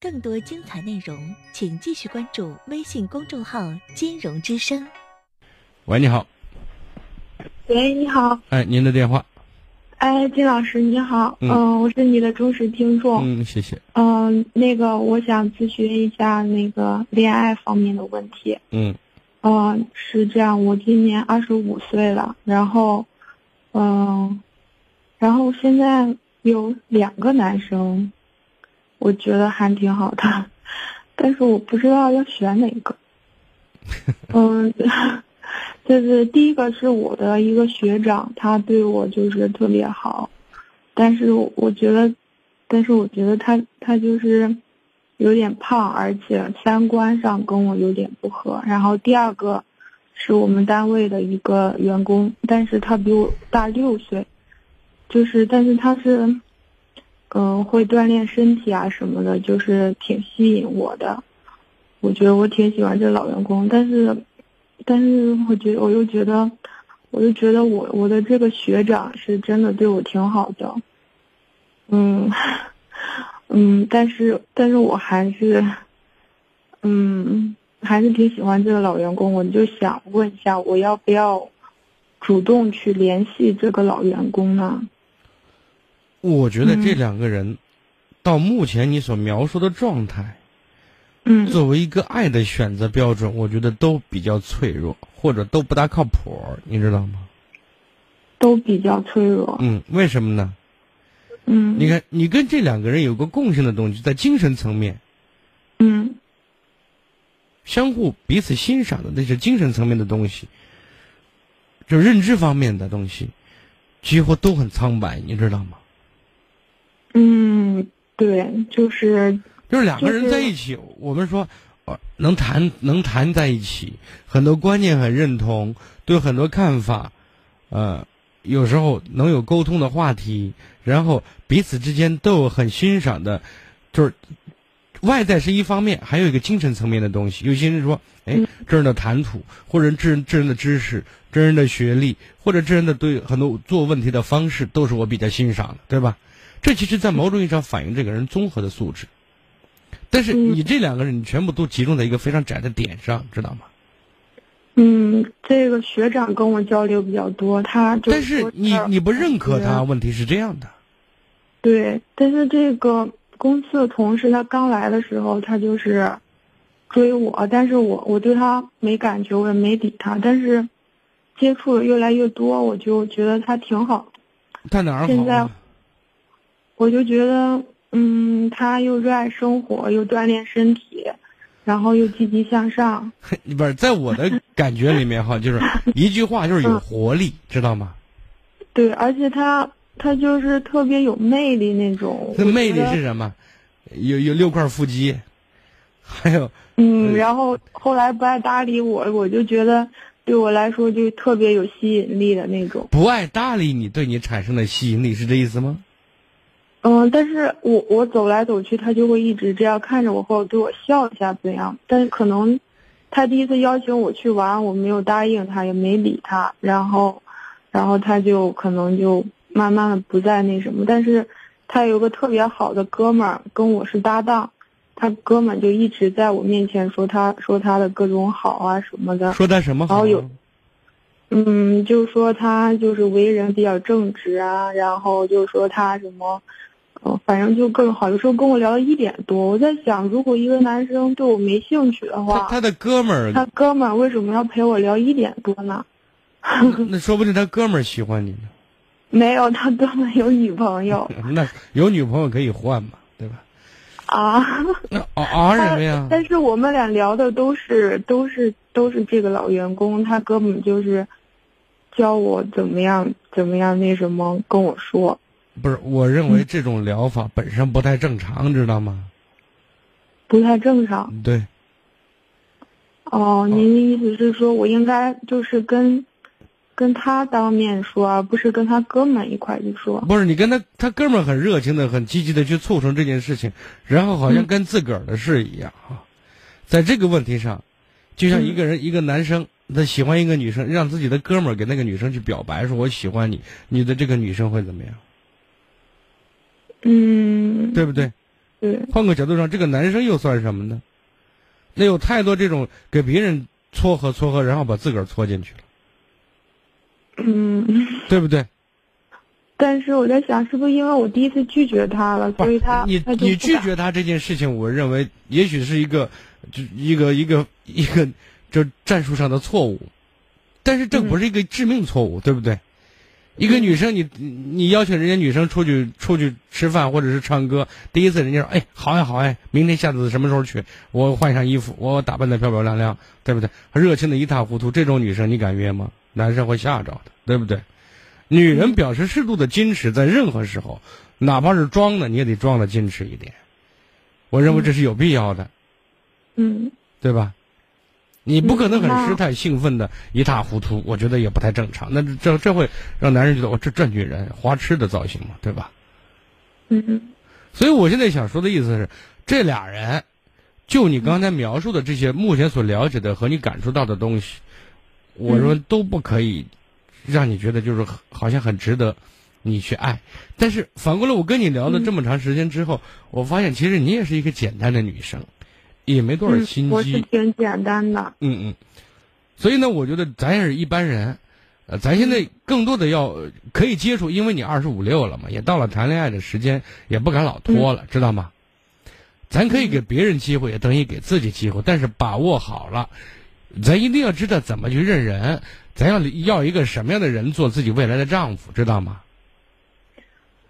更多精彩内容，请继续关注微信公众号“金融之声”。喂，你好。喂，你好。哎，您的电话。哎，金老师，你好。嗯，我是你的忠实听众。嗯，谢谢。嗯，那个，我想咨询一下那个恋爱方面的问题。嗯。嗯，是这样，我今年二十五岁了，然后，嗯，然后现在有两个男生。我觉得还挺好的，但是我不知道要选哪个。嗯，就是第一个是我的一个学长，他对我就是特别好，但是我觉得，但是我觉得他他就是有点胖，而且三观上跟我有点不合。然后第二个是我们单位的一个员工，但是他比我大六岁，就是但是他是。嗯，会锻炼身体啊什么的，就是挺吸引我的。我觉得我挺喜欢这老员工，但是，但是我觉得我又觉得，我又觉得我我的这个学长是真的对我挺好的。嗯，嗯，但是但是我还是，嗯，还是挺喜欢这个老员工。我就想问一下，我要不要主动去联系这个老员工呢？我觉得这两个人，到目前你所描述的状态，嗯，作为一个爱的选择标准，我觉得都比较脆弱，或者都不大靠谱，你知道吗？都比较脆弱。嗯，为什么呢？嗯，你看，你跟这两个人有个共性的东西，在精神层面，嗯，相互彼此欣赏的那些精神层面的东西，就认知方面的东西，几乎都很苍白，你知道吗？嗯，对，就是就是两个人在一起，我们说，能谈能谈在一起，很多观念很认同，对很多看法，呃，有时候能有沟通的话题，然后彼此之间都有很欣赏的，就是外在是一方面，还有一个精神层面的东西。有些人说，哎，这人的谈吐，或者这这人的知识，这人的学历，或者这人的对很多做问题的方式，都是我比较欣赏的，对吧？这其实，在某种意义上反映这个人综合的素质，但是你这两个人，你全部都集中在一个非常窄的点上，知道吗？嗯，这个学长跟我交流比较多，他但是你你不认可他，问题是这样的。对，但是这个公司的同事，他刚来的时候，他就是追我，但是我我对他没感觉，我也没理他。但是接触的越来越多，我就觉得他挺好。他哪儿好？我就觉得，嗯，他又热爱生活，又锻炼身体，然后又积极向上。不是，在我的感觉里面哈，就是一句话，就是有活力，知道吗？对，而且他他就是特别有魅力那种。那魅力是什么？有有六块腹肌，还有嗯，然后后来不爱搭理我，我就觉得对我来说就特别有吸引力的那种。不爱搭理你，对你产生的吸引力是这意思吗？嗯，但是我我走来走去，他就会一直这样看着我，或者对我笑一下怎样？但是可能，他第一次邀请我去玩，我没有答应他，也没理他，然后，然后他就可能就慢慢的不再那什么。但是，他有个特别好的哥们儿跟我是搭档，他哥们就一直在我面前说他说他的各种好啊什么的。说他什么好？然后有，嗯，就说他就是为人比较正直啊，然后就说他什么。哦，反正就更好。有时候跟我聊到一点多，我在想，如果一个男生对我没兴趣的话，他的哥们儿，他哥们儿为什么要陪我聊一点多呢？那说不定他哥们儿喜欢你呢。没有，他哥们有女朋友。那有女朋友可以换嘛，对吧？啊？那啊什么呀？但是我们俩聊的都是都是都是这个老员工，他哥们就是教我怎么样怎么样那什么跟我说。不是，我认为这种疗法本身不太正常，知道吗？不太正常。对。哦，您的意思是说我应该就是跟跟他当面说，而不是跟他哥们一块去说？不是，你跟他他哥们很热情的、很积极的去促成这件事情，然后好像跟自个儿的事一样啊。在这个问题上，就像一个人，一个男生他喜欢一个女生，让自己的哥们儿给那个女生去表白，说我喜欢你，你的这个女生会怎么样？嗯，对不对？对，换个角度上，这个男生又算什么呢？那有太多这种给别人撮合撮合，然后把自个儿撮进去了，嗯。对不对？但是我在想，是不是因为我第一次拒绝他了，所以他你他你拒绝他这件事情，我认为也许是一个，就一个一个一个，就战术上的错误，但是这嗯不是一个致命错误，对不对？一个女生，你你邀请人家女生出去出去吃饭或者是唱歌，第一次人家说，哎，好呀好呀，明天下次什么时候去？我换上衣服，我打扮的漂漂亮亮，对不对？热情的一塌糊涂，这种女生你敢约吗？男生会吓着的，对不对？女人表示适度的矜持，在任何时候，哪怕是装的，你也得装的矜持一点。我认为这是有必要的，嗯对吧？你不可能很失态、兴奋的一塌糊涂，我觉得也不太正常。那这这这会让男人觉得，我这这女人花痴的造型嘛，对吧？嗯所以我现在想说的意思是，这俩人，就你刚才描述的这些，目前所了解的和你感受到的东西，我说都不可以让你觉得就是好像很值得你去爱。但是反过来，我跟你聊了这么长时间之后，我发现其实你也是一个简单的女生，也没多少心嗯，我是机。挺简单的。嗯嗯，所以呢，我觉得咱也是一般人，呃，咱现在更多的要呃可以接触，因为你二十五六了嘛，也到了谈恋爱的时间，也不敢老拖了，知道吗？咱可以给别人机会，也等于给自己机会，但是把握好了，咱一定要知道怎么去认人，咱要要一个什么样的人做自己未来的丈夫，知道吗？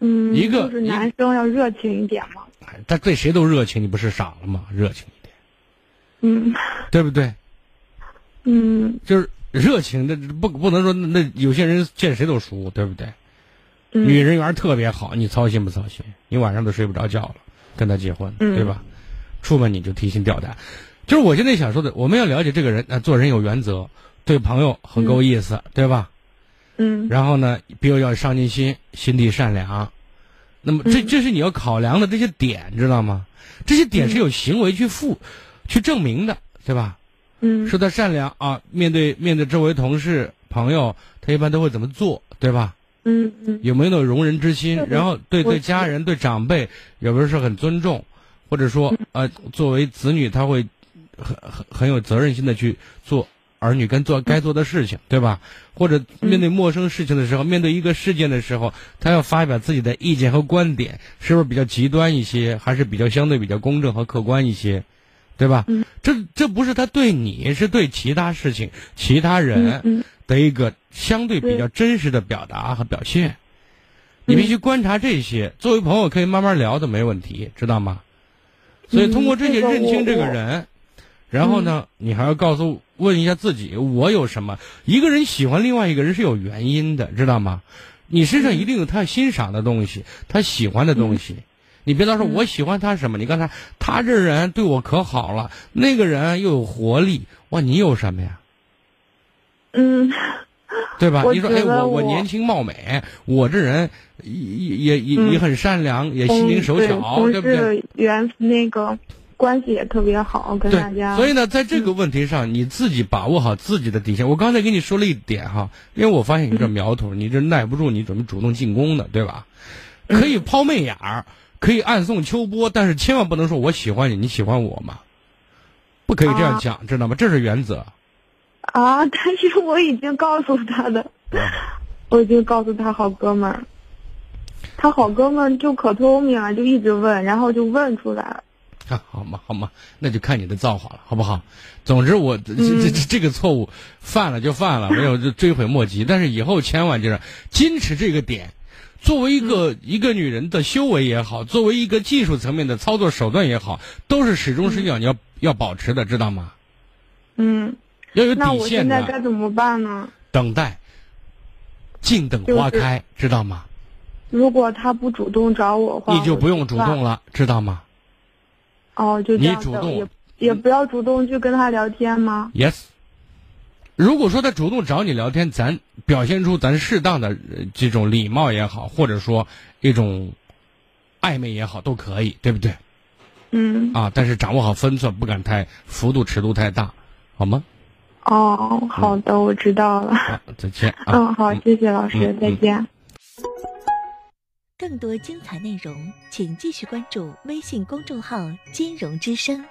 嗯，一个就是男生要热情一点嘛。哎他对谁都热情，你不是傻了吗？热情嗯对不对？嗯就是热情的，不不能说那那有些人见谁都熟，对不对？嗯，女人缘特别好，你操心不操心？你晚上都睡不着觉了，跟他结婚，嗯对吧？出门你就提心吊胆。就是我现在想说的，我们要了解这个人，啊，做人有原则，对朋友很够意思，对吧？嗯然后呢，比如要上进心，心地善良。那么这嗯这是你要考量的这些点，知道吗？这些点是有行为去付、去证明的，对吧？嗯说他善良啊，面对面对周围同事朋友，他一般都会怎么做，对吧？嗯嗯有没有那种容人之心？然后对对家人、对长辈，有没有是很尊重，或者说呃，作为子女，他会很很很有责任心的去做儿女跟做该做的事情，对吧？或者面对陌生事情的时候，面对一个事件的时候，他要发表自己的意见和观点，是不是比较极端一些，还是比较相对比较公正和客观一些？对吧？嗯这这不是他对你，是对其他事情、其他人，嗯的一个相对比较真实的表达和表现。你必须观察这些，作为朋友可以慢慢聊的，没问题，知道吗？所以通过这些认清这个人，然后呢，你还要告诉问一下自己，我有什么？一个人喜欢另外一个人是有原因的，知道吗？你身上一定有他欣赏的东西，他喜欢的东西。你别到时候我喜欢他什么，你刚才他这人对我可好了，那个人又有活力，哇，你有什么呀？嗯对吧？你说，哎，我我年轻貌美，我这人也也也嗯也很善良，也心灵手巧，同对不对？事缘那个关系也特别好，跟大，家。所以呢，在这个问题上，你自己把握好自己的底线。我刚才跟你说了一点哈，因为我发现你这苗头，你这耐不住，你准备主动进攻的，对吧？嗯可以抛媚眼儿，可以暗送秋波，但是千万不能说我喜欢你，你喜欢我吗，不可以这样啊讲，知道吗？这是原则。啊，但是我已经告诉他的，我已经告诉他好哥们儿，他好哥们儿就可聪明了，就一直问，然后就问出来了。啊，好嘛，好嘛，那就看你的造化了，好不好？总之我，这这这个错误犯了就犯了，没有就追悔莫及。但是以后千万就是矜持这个点，作为一个、嗯一个女人的修为也好，作为一个技术层面的操作手段也好，都是始终是要你要要保持的，知道吗？嗯，要有底线那我现在该，怎么办呢？等待，静等花就是开，知道吗？如果他不主动找我话，你就不用主动了，知道吗哦，就这你样你主动也也不要主动去跟他聊天吗？？Yes。如果说他主动找你聊天，咱表现出咱适当的呃这种礼貌也好，或者说一种暧昧也好，都可以，对不对？嗯，啊，但是掌握好分寸，不敢太幅度尺度太大，好吗？哦，好的，我知道了。好，再见啊。嗯，好，谢谢老师，再见。更多精彩内容，请继续关注微信公众号“金融之声”。